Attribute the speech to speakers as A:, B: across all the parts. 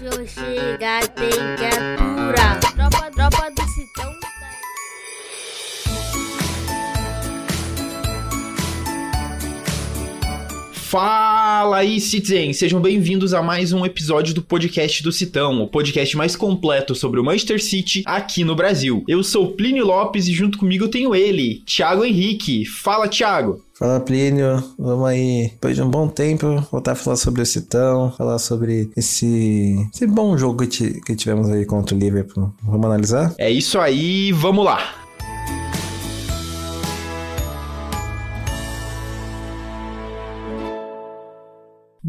A: Chegar, tem que aturar. Tropa, tropa
B: Fala aí, Citizen! Sejam bem-vindos a mais um episódio do podcast do Citão, o podcast mais completo sobre o Manchester City aqui no Brasil. Eu sou Plínio Lopes e junto comigo eu tenho ele, Thiago Henrique. Fala, Thiago!
C: Fala Plínio, vamos aí, depois de um bom tempo, voltar a falar sobre o Citão, falar sobre esse, esse bom jogo que, que tivemos aí contra o Liverpool. Vamos analisar?
B: É isso aí, vamos lá!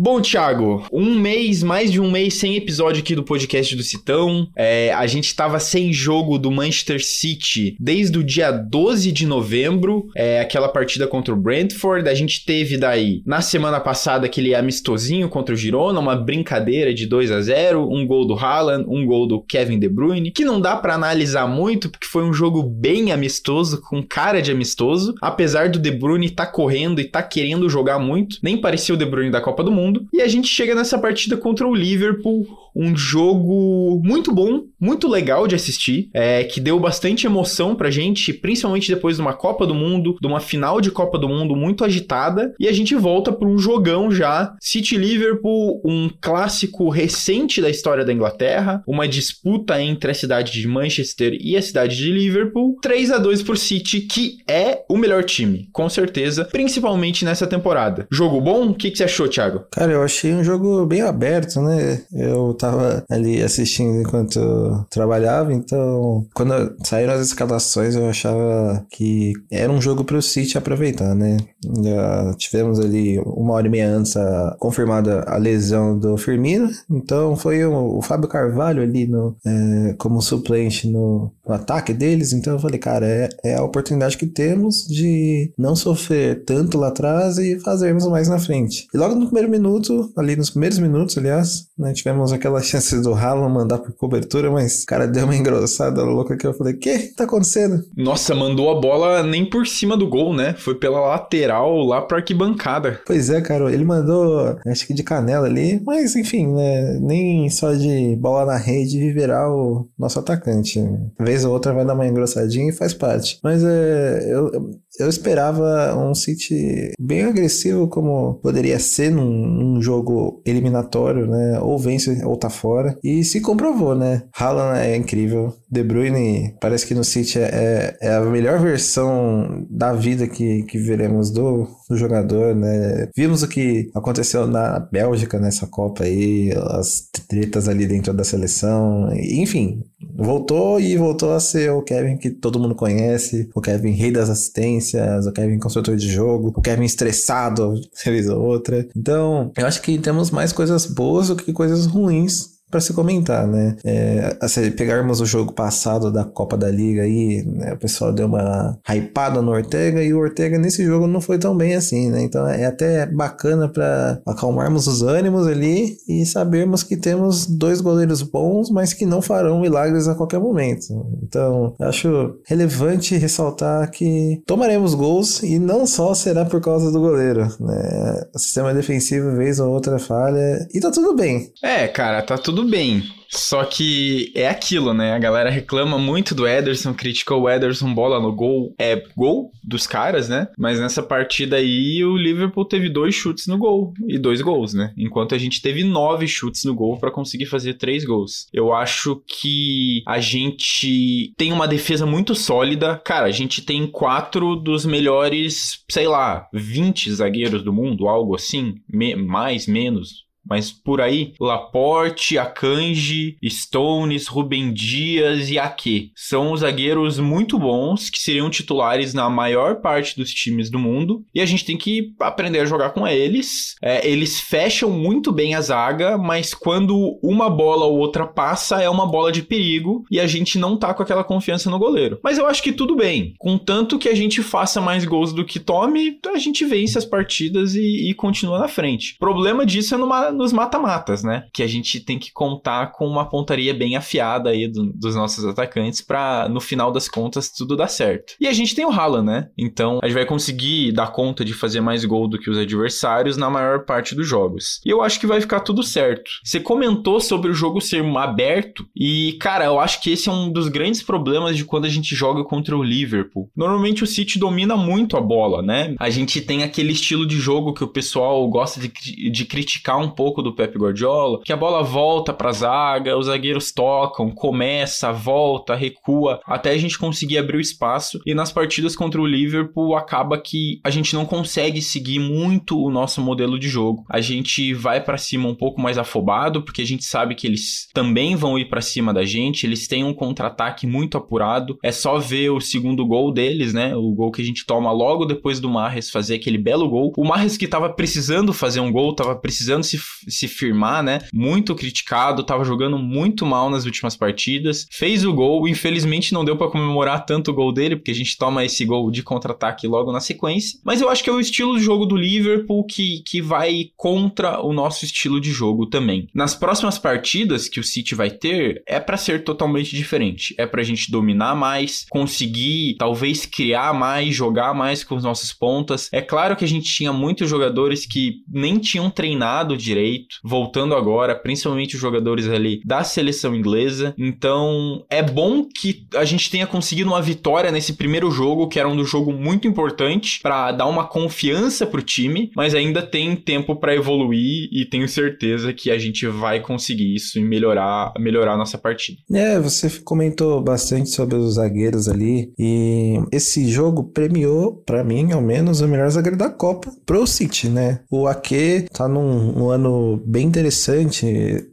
B: Bom, Thiago, um mês, mais de um mês sem episódio aqui do podcast do Citão. É, a gente tava sem jogo do Manchester City desde o dia 12 de novembro, é, aquela partida contra o Brentford. A gente teve daí, na semana passada, aquele amistosinho contra o Girona, uma brincadeira de 2 a 0 um gol do Haaland, um gol do Kevin De Bruyne, que não dá para analisar muito, porque foi um jogo bem amistoso, com cara de amistoso. Apesar do De Bruyne estar tá correndo e tá querendo jogar muito, nem parecia o De Bruyne da Copa do Mundo mundo. E a gente chega nessa partida contra o Liverpool, um jogo muito bom, muito legal de assistir, é, que deu bastante emoção pra gente, principalmente depois de uma Copa do Mundo, de uma final de Copa do Mundo muito agitada. E a gente volta para um jogão já. City Liverpool, um clássico recente da história da Inglaterra, uma disputa entre a cidade de Manchester e a cidade de Liverpool. 3 a 2 por City, que é o melhor time, com certeza, principalmente nessa temporada. Jogo bom? O que, que você achou, Thiago?
C: Cara, eu achei um jogo bem aberto, né? Eu tava ali assistindo enquanto trabalhava, então quando saíram as escalações eu achava que era um jogo pro City aproveitar, né? Já tivemos ali uma hora e meia antes a, confirmada a lesão do Firmino, então foi o, o Fábio Carvalho ali no, é, como suplente no, no, ataque deles, então eu falei, cara, é, é a oportunidade que temos de não sofrer tanto lá atrás e fazermos mais na frente. E logo no primeiro minuto, ali nos primeiros minutos, aliás, né, tivemos aquela chance do Haaland mandar por cobertura, mas o cara deu uma engrossada louca que eu falei, que tá acontecendo?
B: Nossa, mandou a bola nem por cima do gol, né? Foi pela lateral lá pra arquibancada.
C: Pois é, cara, ele mandou, acho que de canela ali, mas enfim, né, nem só de bola na rede viverá o nosso atacante. Vez ou outra vai dar uma engrossadinha e faz parte. Mas é, eu, eu esperava um City bem agressivo como poderia ser num, num, jogo eliminatório, né? Ou vence ou tá fora. E se comprovou, né? Haaland é incrível. De Bruyne parece que no City é, é, é a melhor versão da vida que, que veremos do, do jogador, né? Vimos o que aconteceu na Bélgica nessa Copa aí, as tretas ali dentro da seleção. Enfim, voltou e voltou a ser o Kevin que todo mundo conhece, o Kevin rei das assistências, o Kevin construtor de jogo, o Kevin estressado, vez ou outra. Então, eu acho que temos mais coisas boas do que coisas ruins para se comentar, né? É, se pegarmos o jogo passado da Copa da Liga aí, né, o pessoal deu uma hypada no Ortega e o Ortega nesse jogo não foi tão bem assim, né? Então é até bacana para acalmarmos os ânimos ali e sabermos que temos dois goleiros bons, mas que não farão milagres a qualquer momento. Então, acho relevante ressaltar que tomaremos gols e não só será por causa do goleiro, né? O sistema defensivo, vez ou outra falha, e tá tudo bem.
B: É, cara, tá tudo tudo bem. Só que é aquilo, né? A galera reclama muito do Ederson, criticou o Ederson bola no gol. É gol dos caras, né? Mas nessa partida aí o Liverpool teve dois chutes no gol e dois gols, né? Enquanto a gente teve nove chutes no gol para conseguir fazer três gols. Eu acho que a gente tem uma defesa muito sólida. Cara, a gente tem quatro dos melhores, sei lá, 20 zagueiros do mundo, algo assim. Me mais, menos mas por aí, Laporte, Akanji, Stones, Rubem Dias e Ake. São zagueiros muito bons que seriam titulares na maior parte dos times do mundo e a gente tem que aprender a jogar com eles. É, eles fecham muito bem a zaga, mas quando uma bola ou outra passa, é uma bola de perigo e a gente não tá com aquela confiança no goleiro. Mas eu acho que tudo bem. Contanto que a gente faça mais gols do que tome, a gente vence as partidas e, e continua na frente. O problema disso é numa nos mata-matas, né? Que a gente tem que contar com uma pontaria bem afiada aí do, dos nossos atacantes para no final das contas tudo dar certo. E a gente tem o Haaland, né? Então a gente vai conseguir dar conta de fazer mais gol do que os adversários na maior parte dos jogos. E eu acho que vai ficar tudo certo. Você comentou sobre o jogo ser aberto e, cara, eu acho que esse é um dos grandes problemas de quando a gente joga contra o Liverpool. Normalmente o City domina muito a bola, né? A gente tem aquele estilo de jogo que o pessoal gosta de, de criticar um pouco do Pep Guardiola, que a bola volta pra zaga, os zagueiros tocam, começa, volta, recua, até a gente conseguir abrir o espaço. E nas partidas contra o Liverpool acaba que a gente não consegue seguir muito o nosso modelo de jogo. A gente vai para cima um pouco mais afobado, porque a gente sabe que eles também vão ir para cima da gente, eles têm um contra-ataque muito apurado. É só ver o segundo gol deles, né? O gol que a gente toma logo depois do Marres fazer aquele belo gol. O Marres que tava precisando fazer um gol, tava precisando se, se firmar, né? Muito criticado, tava jogando muito mal nas últimas partidas. Fez o gol, infelizmente não deu para comemorar tanto o gol dele, porque a gente toma esse gol de contra-ataque logo na sequência. Mas eu acho que é o estilo de jogo do Liverpool que, que vai contra o nosso estilo de jogo também. Nas próximas partidas que o City vai ter, é para ser totalmente diferente. É pra gente dominar mais, conseguir talvez criar mais, jogar mais com os nossos pontas. É claro que a gente tinha muitos jogadores que nem tinham treinado direito, voltando agora, principalmente os jogadores ali da seleção inglesa. Então, é bom que a gente tenha conseguido uma vitória nesse primeiro jogo, que era um jogo muito importante para dar uma confiança pro time, mas ainda tem tempo para evoluir e tenho certeza que a gente vai conseguir isso e melhorar, melhorar a nossa partida.
C: É, você comentou bastante sobre os zagueiros ali e esse jogo premiou, para mim, ao menos, o melhor zagueiro da Copa pro City, né? O Ake tá num, num ano bem interessante,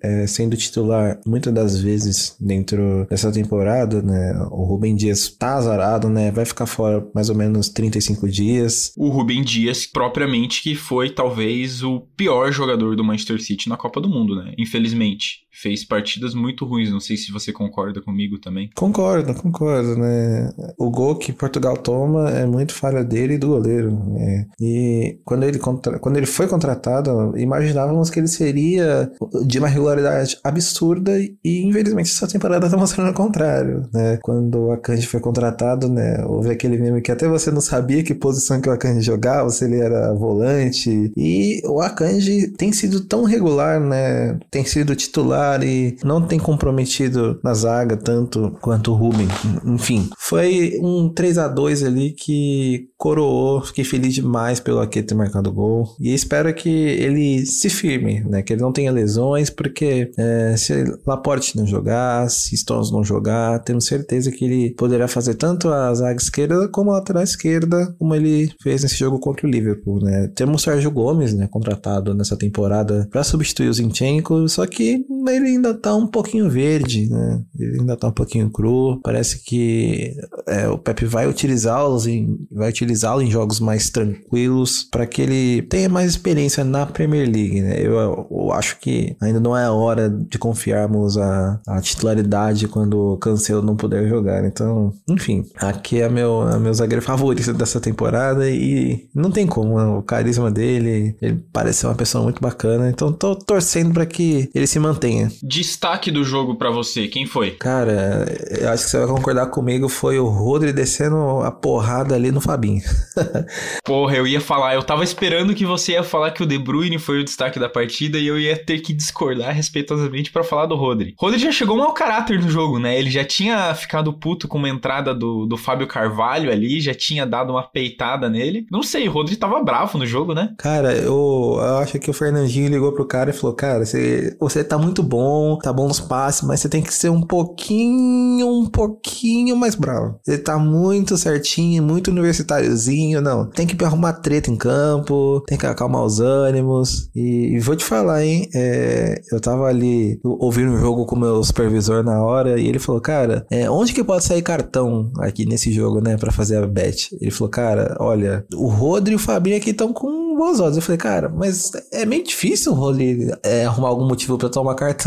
C: é, sendo titular muitas das vezes dentro dessa temporada, né? O Rubem Dias tá azarado, né? Vai ficar fora mais ou menos 35 dias.
B: O Rubem Dias, propriamente, que foi talvez o pior jogador do Manchester City na Copa do Mundo, né? Infelizmente fez partidas muito ruins. Não sei se você concorda comigo também.
C: Concordo, concordo, né? O gol que Portugal toma é muito falha dele e do goleiro. Né? E quando ele, contra... quando ele foi contratado, imaginávamos que ele seria de uma regularidade absurda e infelizmente essa temporada está mostrando o contrário, né? Quando o Akanji foi contratado, né? Houve aquele meme que até você não sabia que posição que o Akanji jogava, se ele era volante. E o Akanji tem sido tão regular, né? Tem sido titular e não tem comprometido na zaga tanto quanto o Ruben. Enfim, foi um 3 a 2 ali que coroou. Fiquei feliz demais pelo Ake ter marcado gol. E espero que ele se firme, né? Que ele não tenha lesões, porque é, se Laporte não jogar, se Stones não jogar, temos certeza que ele poderá fazer tanto a zaga esquerda como a lateral esquerda, como ele fez nesse jogo contra o Liverpool, né? Temos o Sérgio Gomes, né? Contratado nessa temporada para substituir o Zinchenko, só que ele ainda tá um pouquinho verde, né? Ele ainda tá um pouquinho cru. Parece que é, o Pepe vai utilizá-los em, vai utilizá-lo em jogos mais tranquilos para que ele tenha mais experiência na Premier League, né? Eu, eu, acho que ainda não é a hora de confiarmos a, a titularidade quando o Cancelo não puder jogar. Então, enfim, aqui é meu, é meu zagueiro favorito dessa temporada e não tem como, né? o carisma dele, ele parece ser uma pessoa muito bacana. Então, tô torcendo para que ele se mantenha
B: Destaque do jogo para você, quem foi?
C: Cara, eu acho que você vai concordar comigo, foi o Rodri descendo a porrada ali no Fabinho.
B: Porra, eu ia falar, eu tava esperando que você ia falar que o De Bruyne foi o destaque da partida e eu ia ter que discordar respeitosamente para falar do Rodri. Rodri já chegou mau caráter no jogo, né? Ele já tinha ficado puto com uma entrada do, do Fábio Carvalho ali, já tinha dado uma peitada nele. Não sei, o Rodri tava bravo no jogo, né?
C: Cara, eu, eu acho que o Fernandinho ligou pro cara e falou: Cara, você, você tá muito bom tá bom nos passes, mas você tem que ser um pouquinho, um pouquinho mais bravo. Ele tá muito certinho, muito universitáriozinho, não. Tem que arrumar treta em campo, tem que acalmar os ânimos. E, e vou te falar, hein, é, eu tava ali ouvindo um jogo com o meu supervisor na hora e ele falou, cara, é, onde que pode sair cartão aqui nesse jogo, né, pra fazer a bet? Ele falou, cara, olha, o Rodri e o Fabinho aqui estão com bons olhos. Eu falei, cara, mas é meio difícil o Rony é, arrumar algum motivo pra tomar cartão.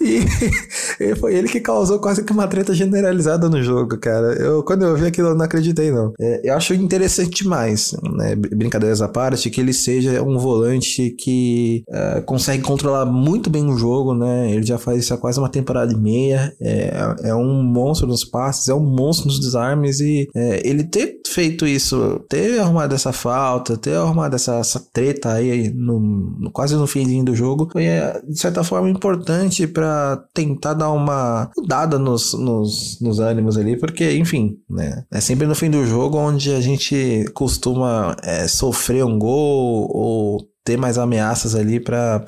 C: E foi ele que causou quase que uma treta generalizada no jogo, cara. Eu, quando eu vi aquilo, eu não acreditei, não. É, eu acho interessante demais, né? Brincadeiras à parte, que ele seja um volante que é, consegue controlar muito bem o jogo, né? Ele já faz isso há quase uma temporada e meia. É, é um monstro nos passes, é um monstro nos desarmes e é, ele ter feito isso, ter arrumado essa falta, ter arrumado essa, essa treta aí no, no, quase no fim do jogo, foi é, de certa forma importante para tentar dar uma mudada nos, nos, nos ânimos ali, porque, enfim, né? É sempre no fim do jogo onde a gente costuma é, sofrer um gol ou ter mais ameaças ali para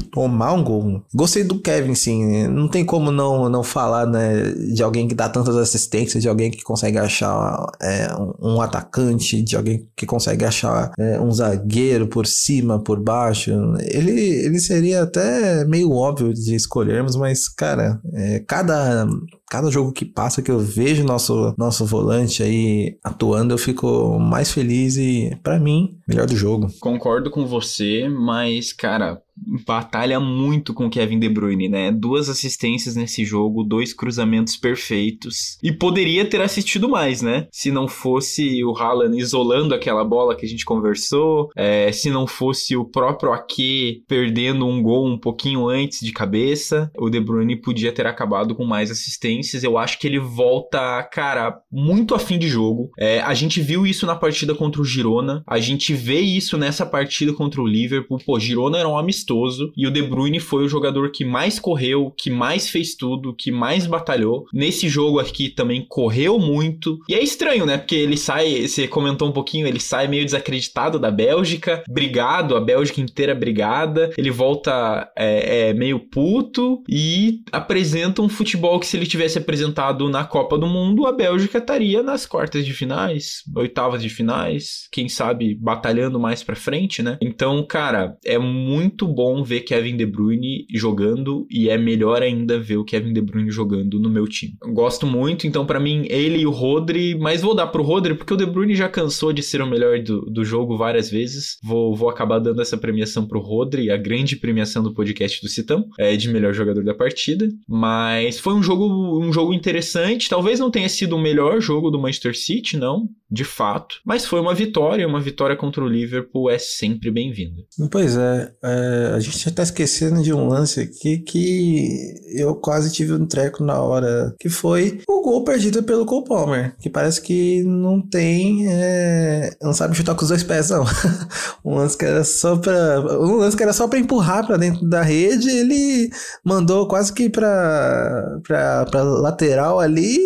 C: tomar um gol. Gostei do Kevin, sim. Não tem como não, não falar, né, de alguém que dá tantas assistências, de alguém que consegue achar é, um, atacante, de alguém que consegue achar é, um zagueiro por cima, por baixo. Ele, ele seria até meio óbvio de escolhermos, mas, cara, é, cada cada jogo que passa que eu vejo nosso nosso volante aí atuando, eu fico mais feliz e para mim, melhor do jogo.
B: Concordo com você, mas cara, batalha muito com Kevin De Bruyne, né? Duas assistências nesse jogo, dois cruzamentos perfeitos. E poderia ter assistido mais, né? Se não fosse o Haaland isolando aquela bola que a gente conversou, é, se não fosse o próprio Ake perdendo um gol um pouquinho antes de cabeça, o De Bruyne podia ter acabado com mais assistências. Eu acho que ele volta, cara, muito afim de jogo. É, a gente viu isso na partida contra o Girona, a gente vê isso nessa partida contra o Liverpool. Pô, Girona era um amistoso amistoso e o De Bruyne foi o jogador que mais correu, que mais fez tudo, que mais batalhou. Nesse jogo aqui também correu muito. E é estranho, né? Porque ele sai, você comentou um pouquinho, ele sai meio desacreditado da Bélgica, brigado, a Bélgica inteira brigada. Ele volta é, é, meio puto e apresenta um futebol que se ele tivesse apresentado na Copa do Mundo, a Bélgica estaria nas quartas de finais, oitavas de finais, quem sabe batalhando mais pra frente, né? Então, cara, é muito bom ver Kevin De Bruyne jogando e é melhor ainda ver o Kevin De Bruyne jogando no meu time. gosto muito, então para mim ele e o Rodri, mas vou dar pro Rodri porque o De Bruyne já cansou de ser o melhor do, do jogo várias vezes. Vou, vou acabar dando essa premiação pro Rodri, a grande premiação do podcast do Citão, é de melhor jogador da partida. Mas foi um jogo, um jogo interessante. Talvez não tenha sido o melhor jogo do Manchester City, não, de fato. Mas foi uma vitória, uma vitória contra o Liverpool é sempre bem-vinda.
C: Pois é, é a gente já tá esquecendo de um lance aqui que eu quase tive um treco na hora, que foi o gol perdido pelo Cole Palmer, que parece que não tem, é, não sabe chutar com os dois pés, não. um lance que era só pra, um lance que era só pra empurrar pra dentro da rede, ele mandou quase que pra, pra, pra lateral ali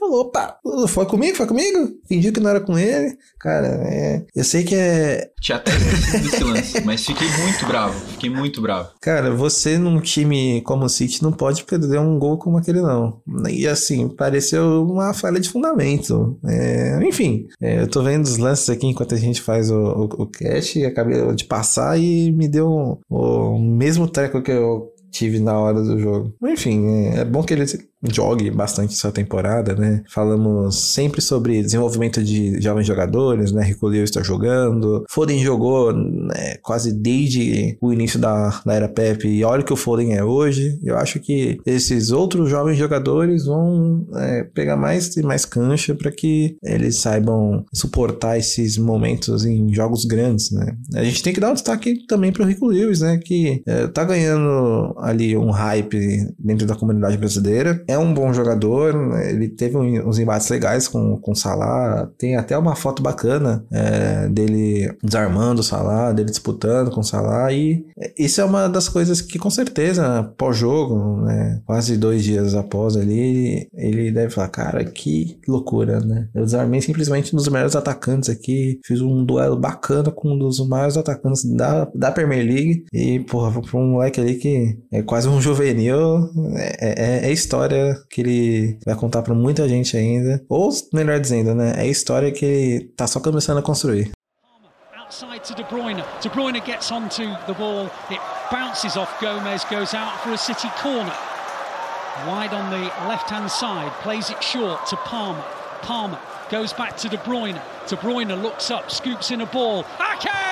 C: falou, opa, foi comigo, foi comigo? Fingiu que não era com ele. Cara, é, eu sei que é.
B: Tinha até esse lance, mas fiquei muito bravo, fiquei muito bravo.
C: Cara, você num time como o City não pode perder um gol como aquele, não. E assim, pareceu uma falha de fundamento. É, enfim, é, eu tô vendo os lances aqui enquanto a gente faz o, o, o cast, acabei de passar e me deu o, o mesmo treco que eu tive na hora do jogo. Enfim, é, é bom que ele jogue bastante essa temporada, né? Falamos sempre sobre desenvolvimento de jovens jogadores, né? Rico Lewis está jogando. Foden jogou né, quase desde o início da, da era Pep e olha o que o Foden é hoje. Eu acho que esses outros jovens jogadores vão é, pegar mais e mais cancha para que eles saibam suportar esses momentos em jogos grandes, né? A gente tem que dar um destaque também para o Rico Lewis, né? Que é, tá ganhando ali um hype dentro da comunidade brasileira é um bom jogador, ele teve uns embates legais com, com o Salah, tem até uma foto bacana é, dele desarmando o Salah, dele disputando com o Salah, e isso é uma das coisas que com certeza, pós-jogo, né, quase dois dias após ali, ele deve falar, cara, que loucura, né? Eu desarmei simplesmente um dos melhores atacantes aqui, fiz um duelo bacana com um dos maiores atacantes da, da Premier League, e, porra, pra um moleque ali que é quase um juvenil, é, é, é história que ele vai contar para muita gente ainda. Ou, melhor dizendo, né? É a história que ele tá só começando a construir. Outside to De Bruyne. De Bruyne gets onto the ball. It bounces off Gomez, goes out for a City corner. Wide on the left-hand side, plays it short to Palmer. Palmer goes back to De Bruyne. De Bruyne looks up, scoops in a ball. Ake!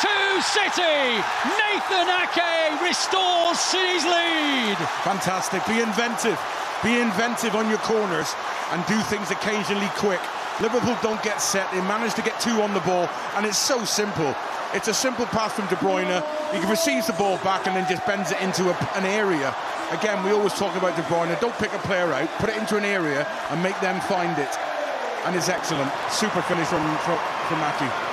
D: To City. Nathan Ake restores City's lead.
E: Fantastic. Be inventive. Be inventive on your corners and do things occasionally quick. Liverpool don't get set. They manage to get two on the ball, and it's so simple. It's a simple pass from De Bruyne. He receives the ball back and then just bends it into a, an area. Again, we always talk about De Bruyne. Don't pick a player out, put it into an area and make them find it. And it's excellent. Super finish from, from, from Aki.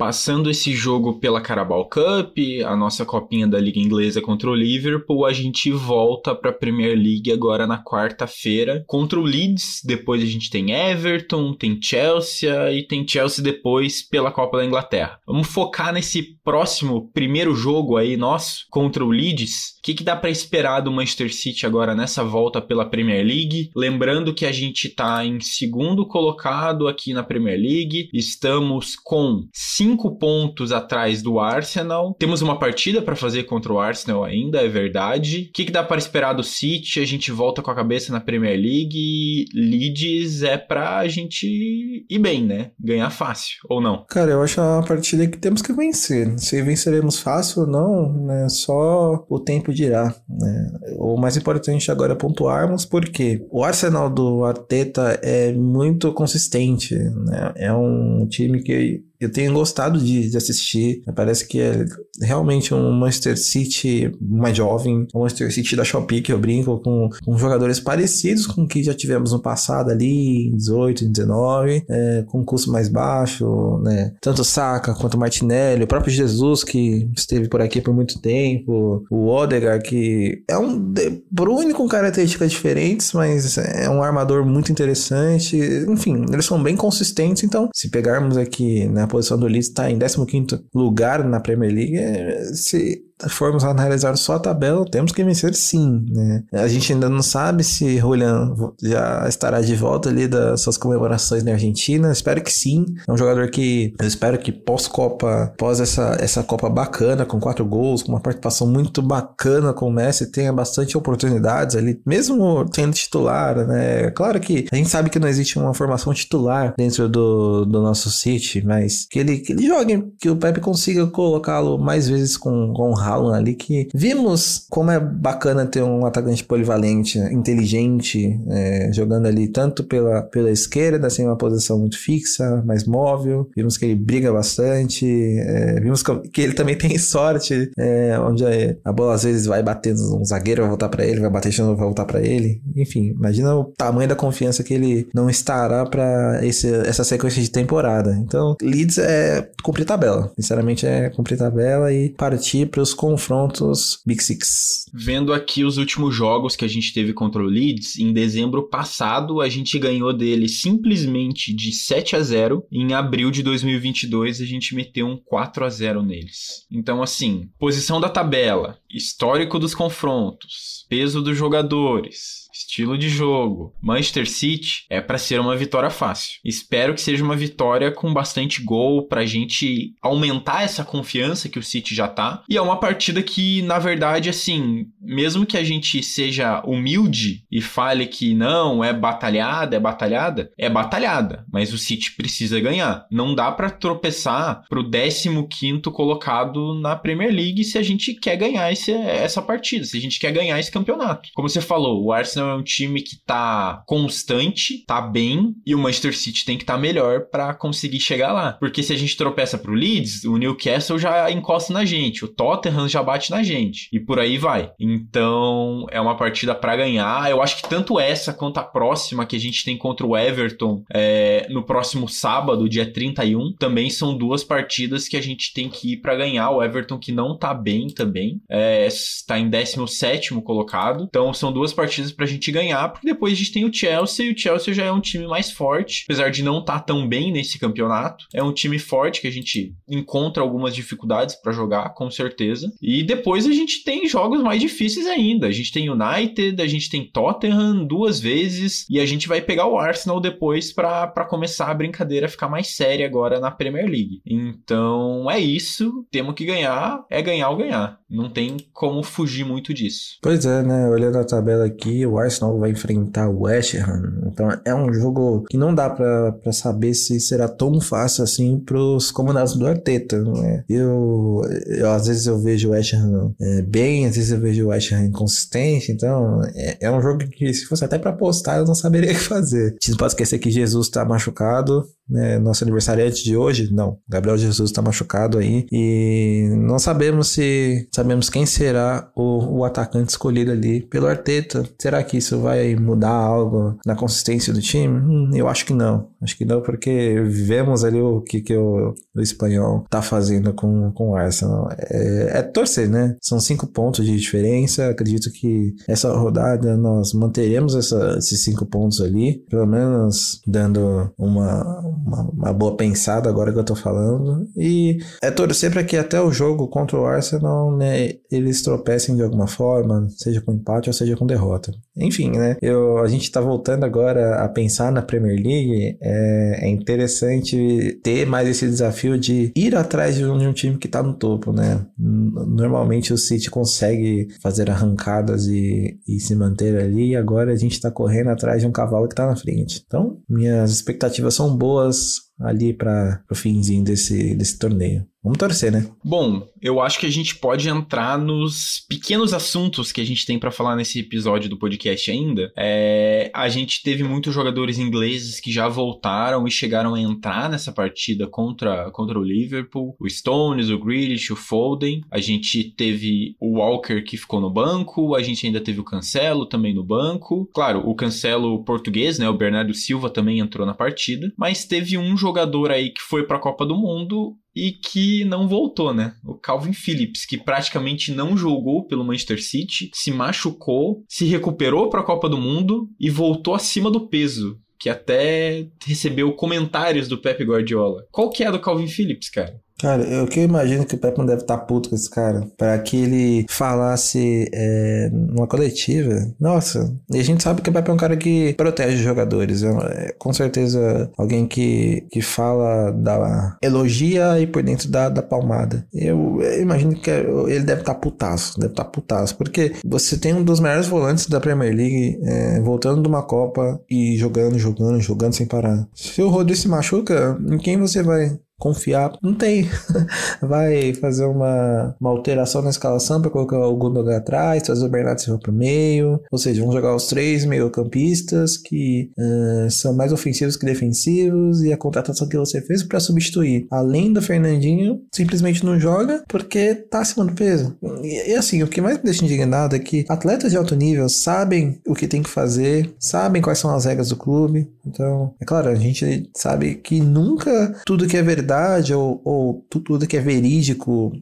B: Passando esse jogo pela Carabao Cup, a nossa copinha da Liga Inglesa contra o Liverpool, a gente volta para a Premier League agora na quarta-feira contra o Leeds. Depois a gente tem Everton, tem Chelsea e tem Chelsea depois pela Copa da Inglaterra. Vamos focar nesse próximo primeiro jogo aí nosso contra o Leeds. O que, que dá para esperar do Manchester City agora nessa volta pela Premier League? Lembrando que a gente está em segundo colocado aqui na Premier League, estamos com cinco cinco pontos atrás do Arsenal. Temos uma partida para fazer contra o Arsenal ainda, é verdade. O que, que dá para esperar do City? A gente volta com a cabeça na Premier League. Leeds é pra gente ir bem, né? Ganhar fácil, ou não?
C: Cara, eu acho uma partida que temos que vencer. Se venceremos fácil ou não, né? Só o tempo dirá. Né? O mais importante agora é pontuarmos, porque o Arsenal do Arteta é muito consistente, né? É um time que eu tenho gostado de, de, assistir. Parece que é realmente um Manchester City mais jovem, um Manchester City da Shopee, que eu brinco, com, com jogadores parecidos com o que já tivemos no passado ali, em 18, em 19, é, com custo mais baixo, né? Tanto Saka quanto Martinelli, o próprio Jesus, que esteve por aqui por muito tempo, o Odegaard, que é um Brune com características diferentes, mas é um armador muito interessante. Enfim, eles são bem consistentes, então, se pegarmos aqui, né, posição do Leeds está em 15 lugar na Premier League. É, se formos analisar só a tabela, temos que vencer sim, né? A gente ainda não sabe se Julian já estará de volta ali das suas comemorações na Argentina. Espero que sim. É um jogador que eu espero que pós-Copa, pós essa, essa Copa bacana, com quatro gols, com uma participação muito bacana com o Messi, tenha bastante oportunidades ali, mesmo sendo titular, né? Claro que a gente sabe que não existe uma formação titular dentro do, do nosso City, mas que ele, que ele jogue, que o Pepe consiga colocá-lo mais vezes com, com Haaland ali, que vimos como é bacana ter um atacante polivalente, inteligente, é, jogando ali tanto pela, pela esquerda, sem uma posição muito fixa, mais móvel. Vimos que ele briga bastante, é, vimos que ele também tem sorte, é, onde a bola às vezes vai batendo um zagueiro, vai voltar para ele, vai bater novo, vai voltar para ele. Enfim, imagina o tamanho da confiança que ele não estará para essa sequência de temporada. Então, Leeds é cumprir tabela. Sinceramente, é cumprir tabela e partir para os confrontos Big Six.
B: Vendo aqui os últimos jogos que a gente teve contra o Leeds, em dezembro passado a gente ganhou dele simplesmente de 7 a 0. Em abril de 2022 a gente meteu um 4 a 0 neles. Então, assim, posição da tabela, histórico dos confrontos, peso dos jogadores, estilo de jogo, Manchester City, é para ser uma vitória fácil. Espero que seja uma vitória com bastante gol pra gente aumentar essa confiança que o City já tá. E é uma partida que, na verdade, assim, mesmo que a gente seja humilde e fale que não, é batalhada, é batalhada, é batalhada, mas o City precisa ganhar. Não dá para tropeçar pro 15 colocado na Premier League se a gente quer ganhar esse, essa partida, se a gente quer ganhar esse campeonato. Como você falou, o Arsenal é um time que tá constante, tá bem, e o Manchester City tem que estar tá melhor para conseguir chegar lá. Porque se a gente tropeça pro Leeds, o Newcastle já encosta na gente, o Tottenham já bate na gente, e por aí vai. Então, é uma partida para ganhar. Eu acho que tanto essa quanto a próxima que a gente tem contra o Everton é, no próximo sábado, dia 31, também são duas partidas que a gente tem que ir para ganhar. O Everton que não tá bem também, é, está em 17 colocado. Então, são duas partidas pra gente ganhar, porque depois a gente tem o Chelsea, e o Chelsea já é um time mais forte, apesar de não estar tá tão bem nesse campeonato. É um time forte que a gente encontra algumas dificuldades para jogar, com certeza. E depois a gente tem jogos mais difíceis ainda. A gente tem United, a gente tem Tottenham duas vezes, e a gente vai pegar o Arsenal depois para começar a brincadeira ficar mais séria agora na Premier League. Então é isso, temos que ganhar, é ganhar ou ganhar. Não tem como fugir muito disso.
C: Pois é, né? Olhando a tabela aqui, o Arsenal Arsenal vai enfrentar o West Ham. Então é um jogo que não dá para saber se será tão fácil assim pros comandados do Arteta. Né? Eu, eu, às vezes eu vejo o West Ham é, bem, às vezes eu vejo o West Ham inconsistente. Então é, é um jogo que se fosse até para postar eu não saberia o que fazer. A gente não pode esquecer que Jesus tá machucado né, nosso aniversariante de hoje, não. Gabriel Jesus está machucado aí e não sabemos se sabemos quem será o, o atacante escolhido ali pelo Arteta. Será que isso vai mudar algo na consistência do time? Hum, eu acho que não. Acho que não, porque vemos ali o que, que o, o espanhol tá fazendo com, com o Arsenal. É, é torcer, né? São cinco pontos de diferença. Acredito que essa rodada nós manteremos essa, esses cinco pontos ali, pelo menos dando uma uma, uma, boa pensada agora que eu tô falando. E é torcer para que até o jogo contra o Arsenal, né, eles tropecem de alguma forma, seja com empate ou seja com derrota. Enfim, né, eu, a gente tá voltando agora a pensar na Premier League. É, é interessante ter mais esse desafio de ir atrás de um, de um time que tá no topo, né? Normalmente o City consegue fazer arrancadas e, e se manter ali, e agora a gente tá correndo atrás de um cavalo que tá na frente. Então, minhas expectativas são boas us ali para o finzinho desse, desse torneio. Vamos torcer, né?
B: Bom, eu acho que a gente pode entrar nos pequenos assuntos que a gente tem para falar nesse episódio do podcast ainda. É, a gente teve muitos jogadores ingleses que já voltaram e chegaram a entrar nessa partida contra, contra o Liverpool. O Stones, o Grealish, o Foden. A gente teve o Walker que ficou no banco. A gente ainda teve o Cancelo também no banco. Claro, o Cancelo português, né? O Bernardo Silva também entrou na partida. Mas teve um jogador aí que foi para a Copa do Mundo e que não voltou, né? O Calvin Phillips, que praticamente não jogou pelo Manchester City, se machucou, se recuperou para a Copa do Mundo e voltou acima do peso, que até recebeu comentários do Pep Guardiola. Qual que é a do Calvin Phillips, cara?
C: Cara, eu que imagino que o Pepe não deve estar tá puto com esse cara. Para que ele falasse é, numa coletiva. Nossa, e a gente sabe que o Pepe é um cara que protege os jogadores. É, com certeza alguém que, que fala da. elogia e por dentro da, da palmada. Eu, eu imagino que ele deve estar tá putaço. Deve estar tá putaço. Porque você tem um dos melhores volantes da Premier League é, voltando de uma Copa e jogando, jogando, jogando sem parar. Se o Rodrigo se machuca, em quem você vai confiar. Não tem. Vai fazer uma, uma alteração na escalação para colocar o Gundogan atrás, trazer o Bernardo Silva para o meio. Ou seja, vão jogar os três meio-campistas que uh, são mais ofensivos que defensivos e a contratação que você fez para substituir. Além do Fernandinho, simplesmente não joga porque tá acima do peso. E, e assim, o que mais me deixa indignado é que atletas de alto nível sabem o que tem que fazer, sabem quais são as regras do clube. Então, é claro, a gente sabe que nunca tudo que é verdade verdade ou, ou tudo que é verídico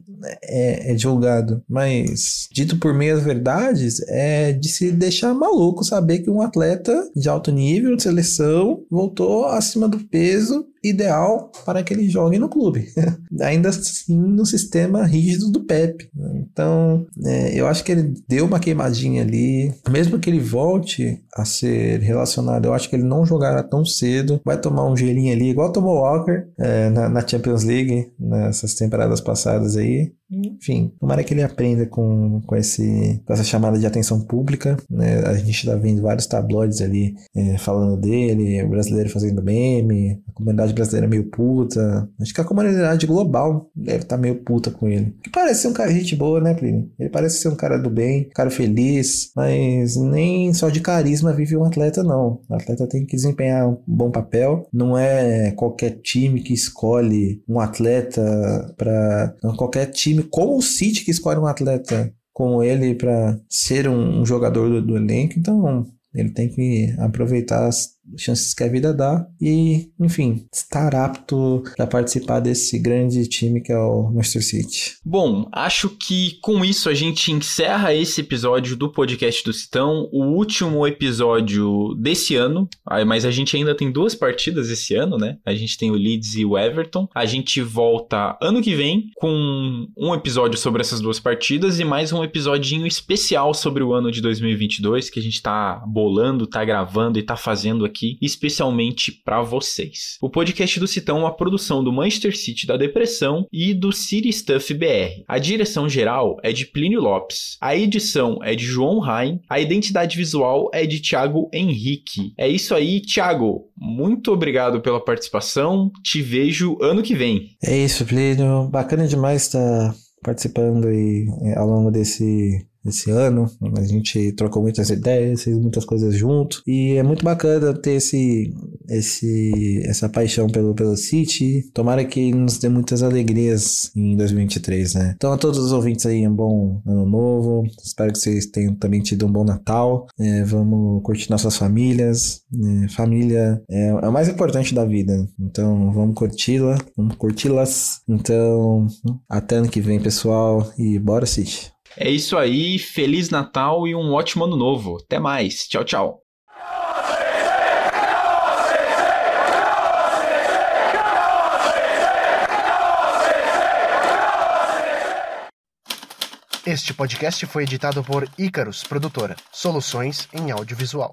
C: é, é julgado. Mas, dito por meias verdades, é de se deixar maluco saber que um atleta de alto nível de seleção voltou acima do peso ideal para que ele jogue no clube. Ainda assim, no sistema rígido do Pep. Então, é, eu acho que ele deu uma queimadinha ali. Mesmo que ele volte a ser relacionado, eu acho que ele não jogará tão cedo. Vai tomar um gelinho ali, igual tomou o Walker é, na, na Champions League, nessas temporadas passadas aí. Enfim, tomara que ele aprenda com, com, esse, com essa chamada de atenção pública. Né? A gente está vendo vários tabloides ali é, falando dele, o brasileiro fazendo meme, a comunidade brasileira meio puta. Acho que a comunidade global deve estar tá meio puta com ele. Que parece ser um cara de gente boa, né, Plínio? Ele parece ser um cara do bem, um cara feliz, mas nem só de carisma vive um atleta, não. O atleta tem que desempenhar um bom papel. Não é qualquer time que escolhe um atleta para. Qualquer time time como o City que escolhe um atleta como ele para ser um, jogador do, do elenco, então ele tem que aproveitar as chances que a vida dá e, enfim, estar apto para participar desse grande time que é o Manchester City.
B: Bom, acho que com isso a gente encerra esse episódio do podcast do Citão, o último episódio desse ano, mas a gente ainda tem duas partidas esse ano, né? A gente tem o Leeds e o Everton. A gente volta ano que vem com um episódio sobre essas duas partidas e mais um episodinho especial sobre o ano de 2022 que a gente tá bolando, tá gravando e tá fazendo aqui aqui especialmente para vocês. O podcast do Citão é uma produção do Manchester City da Depressão e do City Stuff BR. A direção geral é de Plínio Lopes, a edição é de João Rain, a identidade visual é de Thiago Henrique. É isso aí, Thiago. Muito obrigado pela participação. Te vejo ano que vem.
C: É isso, Plínio. Bacana demais estar participando aí é, ao longo desse esse ano. A gente trocou muitas ideias, fez muitas coisas junto. E é muito bacana ter esse, esse, essa paixão pelo, pelo City. Tomara que nos dê muitas alegrias em 2023, né? Então, a todos os ouvintes aí, um bom ano novo. Espero que vocês tenham também tido um bom Natal. É, vamos curtir nossas famílias. É, família é, é o mais importante da vida. Então, vamos curti-la, vamos curti-las. Então, até ano que vem, pessoal. E bora, City!
B: É isso aí, Feliz Natal e um ótimo ano novo. Até mais. Tchau, tchau.
F: Este podcast foi editado por Icarus Produtora, soluções em audiovisual.